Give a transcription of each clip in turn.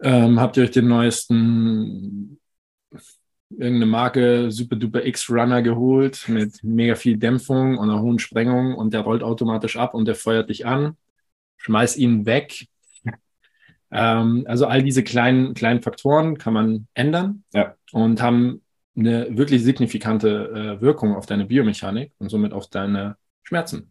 Ähm, habt ihr euch den neuesten, irgendeine Marke Super Duper X Runner geholt mit mega viel Dämpfung und einer hohen Sprengung und der rollt automatisch ab und der feuert dich an, schmeiß ihn weg. Ähm, also all diese kleinen, kleinen Faktoren kann man ändern Ja. und haben eine wirklich signifikante äh, Wirkung auf deine Biomechanik und somit auf deine Schmerzen.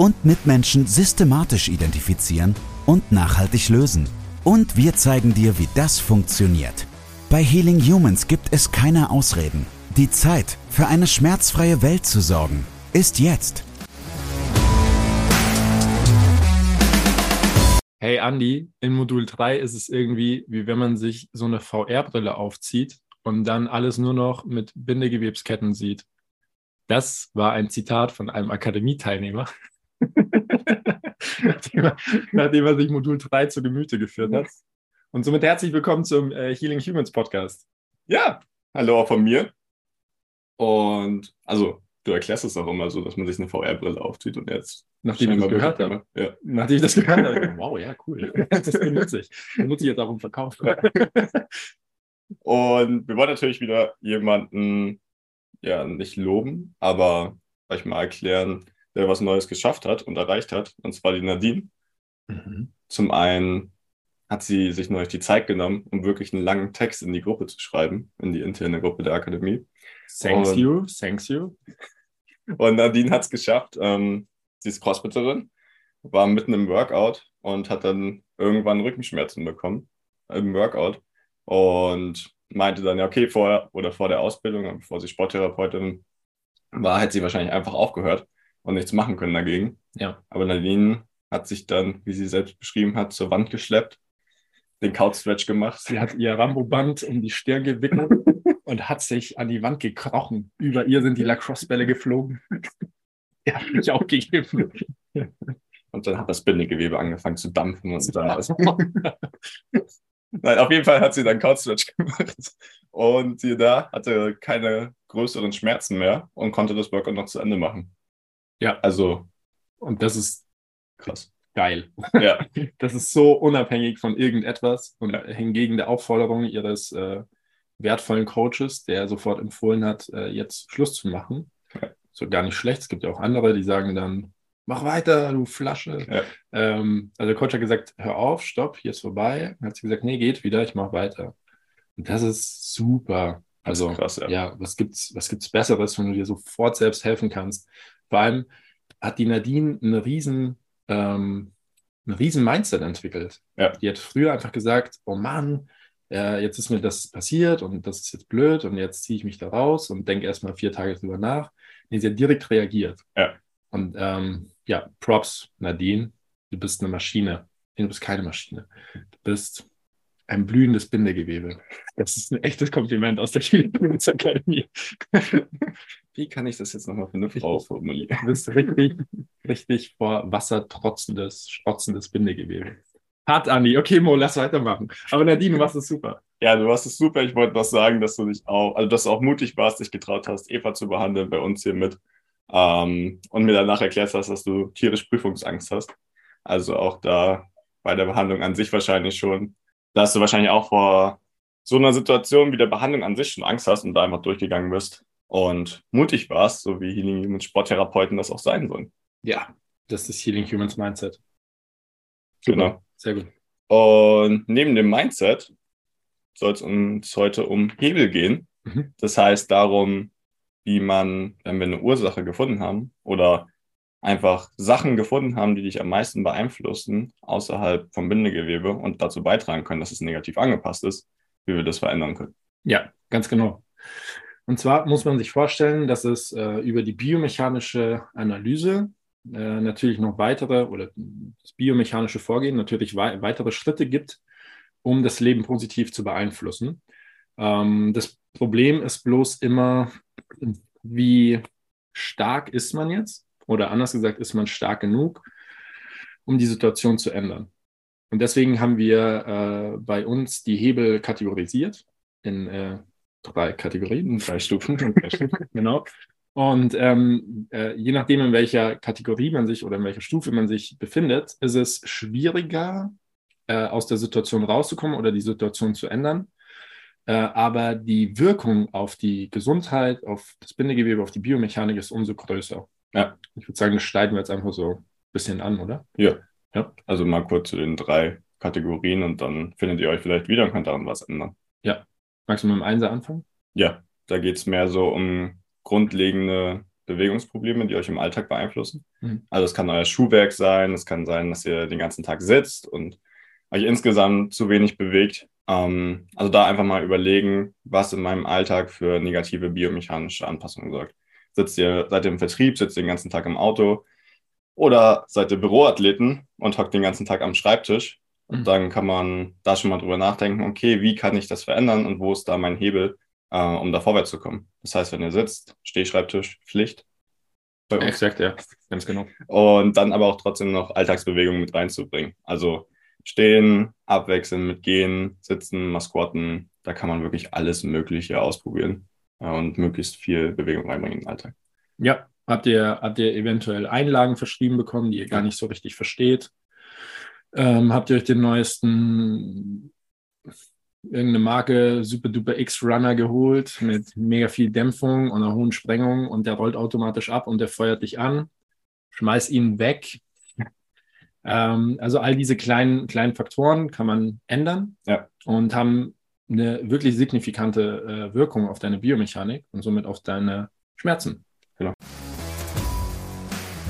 und Mitmenschen systematisch identifizieren und nachhaltig lösen. Und wir zeigen dir, wie das funktioniert. Bei Healing Humans gibt es keine Ausreden. Die Zeit, für eine schmerzfreie Welt zu sorgen, ist jetzt. Hey Andy, in Modul 3 ist es irgendwie, wie wenn man sich so eine VR-Brille aufzieht und dann alles nur noch mit Bindegewebsketten sieht. Das war ein Zitat von einem Akademieteilnehmer, nachdem, er, nachdem er sich Modul 3 zu Gemüte geführt hat. Und somit herzlich willkommen zum äh, Healing Humans Podcast. Ja, hallo auch von mir. Und also, du erklärst es auch immer so, dass man sich eine VR-Brille aufzieht und jetzt. Nachdem ich das gehört habe. Ja. Nachdem ich das gehört habe, wow, ja, cool. Das benutze ich. Das nutze ich jetzt auch im Verkauf. Und wir wollen natürlich wieder jemanden, ja, nicht loben, aber euch mal erklären, der was Neues geschafft hat und erreicht hat. Und zwar die Nadine. Mhm. Zum einen hat sie sich neulich die Zeit genommen, um wirklich einen langen Text in die Gruppe zu schreiben, in die interne Gruppe der Akademie. Thanks Und- you, thanks you. Und Nadine hat es geschafft. Ähm, sie ist Crossfitterin, war mitten im Workout und hat dann irgendwann Rückenschmerzen bekommen im Workout und meinte dann, ja, okay, vorher oder vor der Ausbildung, bevor sie Sporttherapeutin war, hätte sie wahrscheinlich einfach aufgehört und nichts machen können dagegen. Ja. Aber Nadine hat sich dann, wie sie selbst beschrieben hat, zur Wand geschleppt, den Couch-Stretch gemacht. Sie hat ihr Ramboband um die Stirn gewickelt und hat sich an die Wand gekrochen. Über ihr sind die Lacrosse-Bälle geflogen. Er hat mich auch gegeben. Und dann hat das Bindegewebe angefangen zu dampfen und dann alles. Nein, auf jeden Fall hat sie dann Couchstretch gemacht. Und sie da hatte keine größeren Schmerzen mehr und konnte das Workout noch zu Ende machen. Ja. Also Und das ist krass. geil. Ja, Das ist so unabhängig von irgendetwas. Und Ja. hingegen der Aufforderung ihres äh, wertvollen Coaches, der sofort empfohlen hat, äh, jetzt Schluss zu machen. Ja. So gar nicht schlecht. Es gibt ja auch andere, die sagen dann, mach weiter, du Flasche. Ja. Ähm, also der Coach hat gesagt, hör auf, stopp, hier ist vorbei. Dann hat sie gesagt, nee, geht wieder, ich mach weiter. Und das ist super. Also krass, ja. ja, was gibt's, was gibt's Besseres, wenn du dir sofort selbst helfen kannst? Vor allem hat die Nadine eine riesen, ähm, ein riesen Mindset entwickelt. Ja. Die hat früher einfach gesagt, oh Mann, äh, jetzt ist mir das passiert und das ist jetzt blöd und jetzt ziehe ich mich da raus und denke erstmal vier Tage drüber nach. Nee, sie hat direkt reagiert. Ja. Und ähm, ja, Props, Nadine, du bist eine Maschine. Nee, Du bist keine Maschine. Du bist ein blühendes Bindegewebe. Das ist ein echtes Kompliment aus der Akademie. Wie kann ich das jetzt nochmal für eine Frau formulieren? Du bist richtig, richtig vor Wasser trotzendes, strotzendes Bindegewebe. Hart, Andi. Okay, Mo, lass weitermachen. Aber Nadine, du machst es super. Ja, du hast es super. Ich wollte noch sagen, dass du dich auch, also dass du auch mutig warst, dich getraut hast, Eva zu behandeln bei uns hier mit. Ähm, und mir danach erklärt hast, dass du tierisch Prüfungsangst hast. Also auch da bei der Behandlung an sich wahrscheinlich schon, dass du wahrscheinlich auch vor so einer Situation wie der Behandlung an sich schon Angst hast und da einfach durchgegangen bist und mutig warst, so wie Healing Human Sporttherapeuten das auch sein sollen. Ja, das ist Healing Humans Mindset. Genau. Sehr gut. Und neben dem Mindset soll es uns heute um Hebel gehen. Mhm. Das heißt darum, wie man, wenn wir eine Ursache gefunden haben oder einfach Sachen gefunden haben, die dich am meisten beeinflussen außerhalb vom Bindegewebe und dazu beitragen können, dass es negativ angepasst ist, wie wir das verändern können. Ja, ganz genau. Und zwar muss man sich vorstellen, dass es äh, über die biomechanische Analyse äh, natürlich noch weitere oder das biomechanische Vorgehen natürlich wei weitere Schritte gibt, um das Leben positiv zu beeinflussen. Ähm, das Problem ist bloß immer, wie stark ist man jetzt? Oder anders gesagt, ist man stark genug, um die Situation zu ändern? Und deswegen haben wir äh, bei uns die Hebel kategorisiert in äh, drei Kategorien, drei Stufen. genau. Und ähm, äh, je nachdem, in welcher Kategorie man sich oder in welcher Stufe man sich befindet, ist es schwieriger, äh, aus der Situation rauszukommen oder die Situation zu ändern. Äh, aber die Wirkung auf die Gesundheit, auf das Bindegewebe, auf die Biomechanik ist umso größer. Ja. Ich würde sagen, das schneiden wir jetzt einfach so ein bisschen an, oder? Ja. ja. Also mal kurz zu den drei Kategorien und dann findet ihr euch vielleicht wieder und könnt daran was ändern. Ja. Magst du mit dem Einser anfangen? Ja, da geht es mehr so um grundlegende Bewegungsprobleme, die euch im Alltag beeinflussen. Mhm. Also es kann euer Schuhwerk sein, es kann sein, dass ihr den ganzen Tag sitzt und euch insgesamt zu wenig bewegt. Ähm, also da einfach mal überlegen, was in meinem Alltag für negative biomechanische Anpassungen sorgt. Sitzt ihr, seid ihr im Vertrieb, sitzt ihr den ganzen Tag im Auto oder seid ihr Büroathleten und hockt den ganzen Tag am Schreibtisch. Und mhm. dann kann man da schon mal drüber nachdenken, okay, wie kann ich das verändern und wo ist da mein Hebel, äh, um da vorwärts zu kommen. Das heißt, wenn ihr sitzt, Stehschreibtisch, Pflicht. Exakt, ja, ganz genau. Und dann aber auch trotzdem noch Alltagsbewegungen mit reinzubringen. Also stehen, abwechseln mit gehen, sitzen, mal squatten. Da kann man wirklich alles Mögliche ausprobieren und möglichst viel Bewegung reinbringen in den Alltag. Ja, habt ihr, habt ihr eventuell Einlagen verschrieben bekommen, die ihr gar nicht so richtig versteht? Ähm, habt ihr euch den neuesten irgendeine Marke Super Duper X Runner geholt mit mega viel Dämpfung und einer hohen Sprengung und der rollt automatisch ab und der feuert dich an. Schmeiß ihn weg. Ähm, also all diese kleinen, kleinen Faktoren kann man ändern ja. und haben eine wirklich signifikante äh, Wirkung auf deine Biomechanik und somit auf deine Schmerzen. Genau.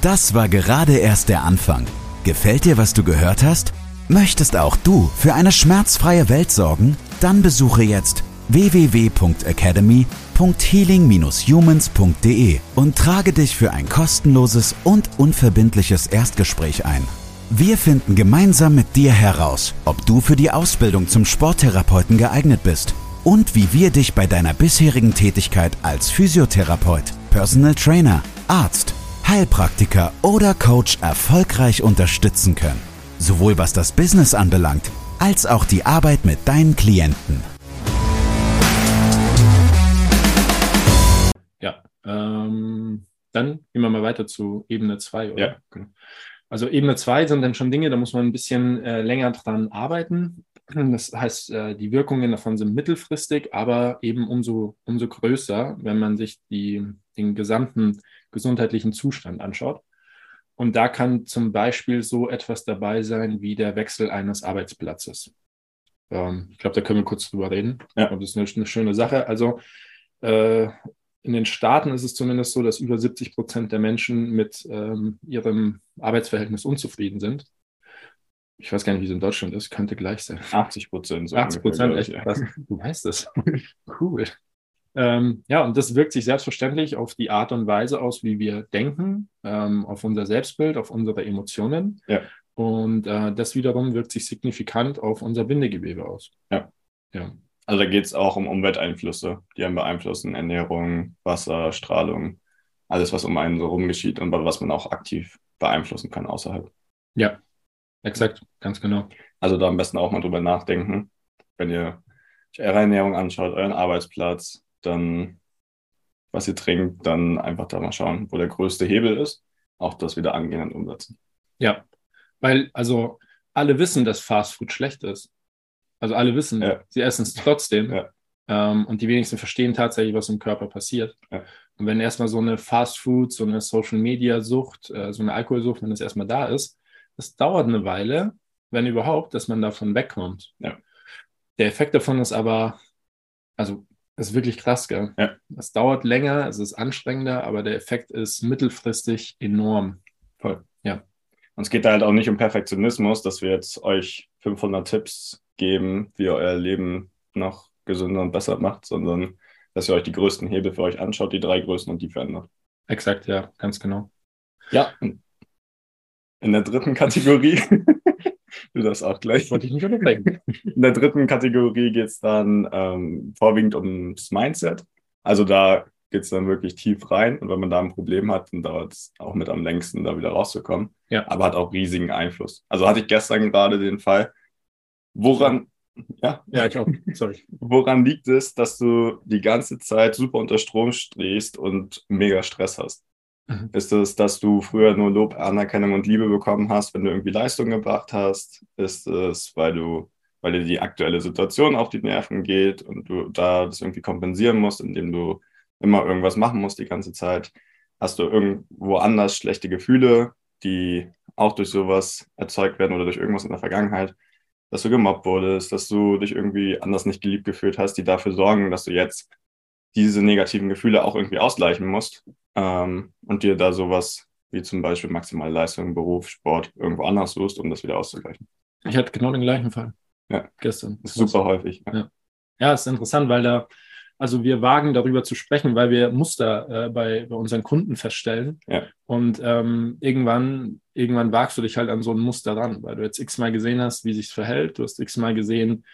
Das war gerade erst der Anfang. Gefällt dir, was du gehört hast? Möchtest auch du für eine schmerzfreie Welt sorgen? Dann besuche jetzt www.academy.healing-humans.de und trage dich für ein kostenloses und unverbindliches Erstgespräch ein. Wir finden gemeinsam mit dir heraus, ob du für die Ausbildung zum Sporttherapeuten geeignet bist und wie wir dich bei deiner bisherigen Tätigkeit als Physiotherapeut, Personal Trainer, Arzt, Heilpraktiker oder Coach erfolgreich unterstützen können sowohl was das Business anbelangt, als auch die Arbeit mit deinen Klienten. Ja, ähm, dann gehen wir mal weiter zu Ebene 2. Ja, genau. Also Ebene 2 sind dann schon Dinge, da muss man ein bisschen äh, länger dran arbeiten. Das heißt, äh, die Wirkungen davon sind mittelfristig, aber eben umso, umso größer, wenn man sich die, den gesamten gesundheitlichen Zustand anschaut. Und da kann zum Beispiel so etwas dabei sein wie der Wechsel eines Arbeitsplatzes. Ähm, ich glaube, da können wir kurz drüber reden. Ja. Das ist eine, eine schöne Sache. Also äh, in den Staaten ist es zumindest so, dass über 70 Prozent der Menschen mit ähm, ihrem Arbeitsverhältnis unzufrieden sind. Ich weiß gar nicht, wie es in Deutschland ist, könnte gleich sein. 80 Prozent. So 80 Prozent, echt krass. Du weißt es. cool. Ähm, ja, und das wirkt sich selbstverständlich auf die Art und Weise aus, wie wir denken, ähm, auf unser Selbstbild, auf unsere Emotionen. Ja. Und äh, das wiederum wirkt sich signifikant auf unser Bindegewebe aus. Ja. ja. Also da geht es auch um Umwelteinflüsse, die einen beeinflussen, Ernährung, Wasser, Strahlung, alles, was um einen so rum geschieht und was man auch aktiv beeinflussen kann außerhalb. Ja, exakt, ganz genau. Also da am besten auch mal drüber nachdenken, wenn ihr euch eure Ernährung anschaut, euren Arbeitsplatz, dann, was ihr trinkt, dann einfach da mal schauen, wo der größte Hebel ist, auch das wieder angehen und umsetzen. Ja, weil also alle wissen, dass Fast Food schlecht ist. Also alle wissen, ja. sie essen es trotzdem. Ja. Ähm, und die wenigsten verstehen tatsächlich, was im Körper passiert. Ja. Und wenn erstmal so eine Fast Food, so eine Social Media Sucht, äh, so eine Alkoholsucht, wenn das erstmal da ist, das dauert eine Weile, wenn überhaupt, dass man davon wegkommt. Der Effekt davon ist aber, also das ist wirklich krass, gell? Ja. Es dauert länger, es ist anstrengender, aber der Effekt ist mittelfristig enorm. Voll. Ja. Und es geht da halt auch nicht um Perfektionismus, dass wir jetzt euch 500 Tipps geben, wie ihr euer Leben noch gesünder und besser macht, sondern dass ihr euch die größten Hebel für euch anschaut, die drei größten und die verändert. Exakt, ja, ganz genau. Ja. In der dritten Kategorie Du das auch gleich. Wollte ich nicht unterbrechen. In der dritten Kategorie geht es dann ähm, vorwiegend ums Mindset. Also da geht es dann wirklich tief rein. Und wenn man da ein Problem hat, dann dauert es auch mit am längsten, da wieder rauszukommen. Ja. Aber hat auch riesigen Einfluss. Also hatte ich gestern gerade den Fall, woran, ja, Ja, ich auch. Sorry. woran liegt es, dass du die ganze Zeit super unter Strom stehst und mega Stress hast? Mhm. Ist es, dass du früher nur Lob, Anerkennung und Liebe bekommen hast, wenn du irgendwie Leistung gebracht hast? Ist es, weil du, weil dir die aktuelle Situation auf die Nerven geht und du da das irgendwie kompensieren musst, indem du immer irgendwas machen musst die ganze Zeit? Hast du irgendwo anders schlechte Gefühle, die auch durch sowas erzeugt werden oder durch irgendwas in der Vergangenheit? Dass du gemobbt wurdest, dass du dich irgendwie anders nicht geliebt gefühlt hast, die dafür sorgen, dass du jetzt diese negativen Gefühle auch irgendwie ausgleichen musst ähm, und dir da sowas wie zum Beispiel maximale Leistung, Beruf, Sport irgendwo anders suchst, um das wieder auszugleichen. Ich hatte genau den gleichen Fall. Ja. Gestern. Super häufig. Ja. Ja, ist interessant, weil da, also wir wagen darüber zu sprechen, weil wir Muster äh, bei, bei unseren Kunden feststellen. Ja. Und ähm, irgendwann, irgendwann wagst du dich halt an so ein Muster ran, weil du jetzt x-mal gesehen hast, wie sich verhält. Du hast x-mal gesehen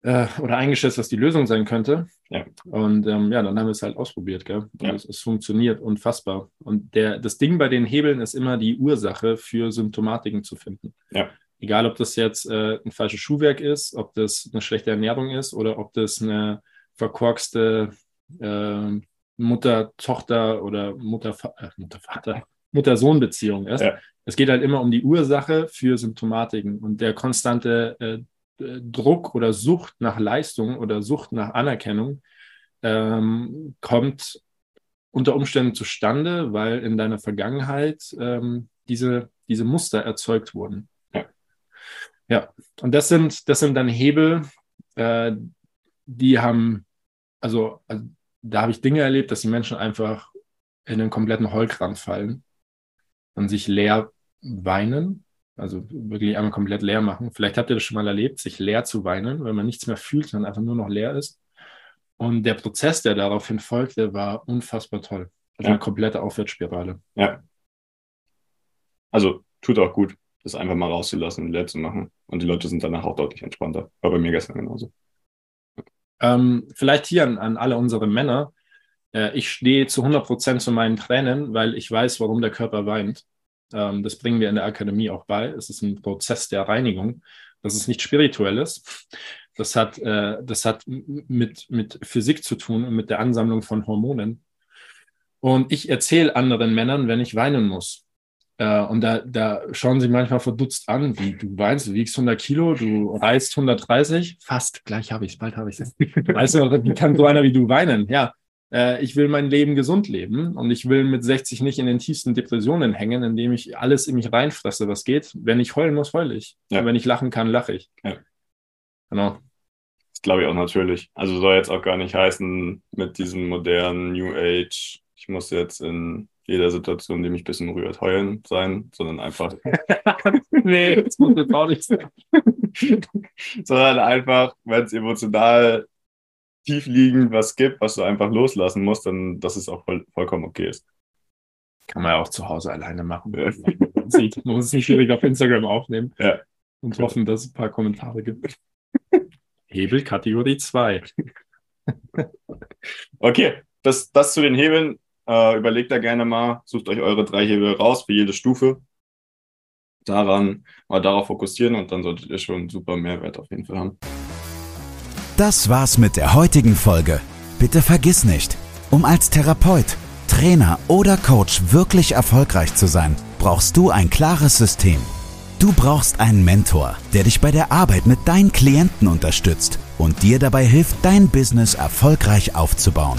äh, oder eingeschätzt, was die Lösung sein könnte. Ja. Und ähm, ja, dann haben wir es halt ausprobiert, gell? Und Ja. es, es funktioniert unfassbar. Und der, das Ding bei den Hebeln ist immer die Ursache für Symptomatiken zu finden. Ja. Egal, ob das jetzt äh, ein falsches Schuhwerk ist, ob das eine schlechte Ernährung ist oder ob das eine verkorkste äh, Mutter-Tochter oder Mutter, äh, Mutter-Vater, Mutter-Sohn-Beziehung ist. Ja. Es geht halt immer um die Ursache für Symptomatiken und der konstante äh, Druck oder Sucht nach Leistung oder Sucht nach Anerkennung ähm, kommt unter Umständen zustande, weil in deiner Vergangenheit ähm, diese, diese Muster erzeugt wurden. Ja. Ja, und das sind, das sind dann Hebel, äh, die haben, also, also da habe ich Dinge erlebt, dass die Menschen einfach in einen kompletten Heulkranz fallen und sich leer weinen, also wirklich einmal komplett leer machen. Vielleicht habt ihr das schon mal erlebt, sich leer zu weinen, wenn man nichts mehr fühlt, sondern einfach nur noch leer ist. Und der Prozess, der daraufhin folgte, war unfassbar toll. Also Ja. eine komplette Aufwärtsspirale. Ja. Also tut auch gut, das einfach mal rauszulassen und leer zu machen. Und die Leute sind danach auch deutlich entspannter. War bei mir gestern genauso. Ähm, vielleicht hier an, an alle unsere Männer. Äh, ich stehe zu 100 Prozent zu meinen Tränen, weil ich weiß, warum der Körper weint. Ähm, das bringen wir in der Akademie auch bei. Es ist ein Prozess der Reinigung. Das ist nicht spirituelles. Das hat, äh, das hat mit, mit Physik zu tun und mit der Ansammlung von Hormonen. Und ich erzähle anderen Männern, wenn ich weinen muss. Äh, und da, da schauen sie manchmal verdutzt an, wie du weinst, du wiegst 100 Kilo, du reißt 130, fast, gleich habe ich es, bald habe ich es. Weißt du, wie kann so einer wie du weinen? Ja, äh, ich will mein Leben gesund leben und ich will mit 60 nicht in den tiefsten Depressionen hängen, indem ich alles in mich reinfresse, was geht. Wenn ich heulen muss, heule ich. Ja. Wenn ich lachen kann, lache ich. Ja. Genau. Das glaube ich auch natürlich. Also soll jetzt auch gar nicht heißen, mit diesem modernen New Age, ich muss jetzt in jeder Situation, die mich ein bisschen rührt, heulen sein, sondern einfach, nee, das muss jetzt auch nicht sein. sondern einfach, wenn es emotional tief liegend was gibt, was du einfach loslassen musst, dann dass es auch voll, vollkommen okay ist. Kann man ja auch zu Hause alleine machen. Ja. Man sieht, man muss es nicht direkt auf Instagram aufnehmen Ja. und hoffen, dass es ein paar Kommentare gibt. Hebel Kategorie 2. Okay, das, das zu den Hebeln. Äh, überlegt da gerne mal, sucht euch eure drei Hebel raus für jede Stufe. Daran mal darauf fokussieren und dann solltet ihr schon super Mehrwert auf jeden Fall haben. Das war's mit der heutigen Folge. Bitte vergiss nicht, um als Therapeut, Trainer oder Coach wirklich erfolgreich zu sein, brauchst du ein klares System. Du brauchst einen Mentor, der dich bei der Arbeit mit deinen Klienten unterstützt und dir dabei hilft, dein Business erfolgreich aufzubauen.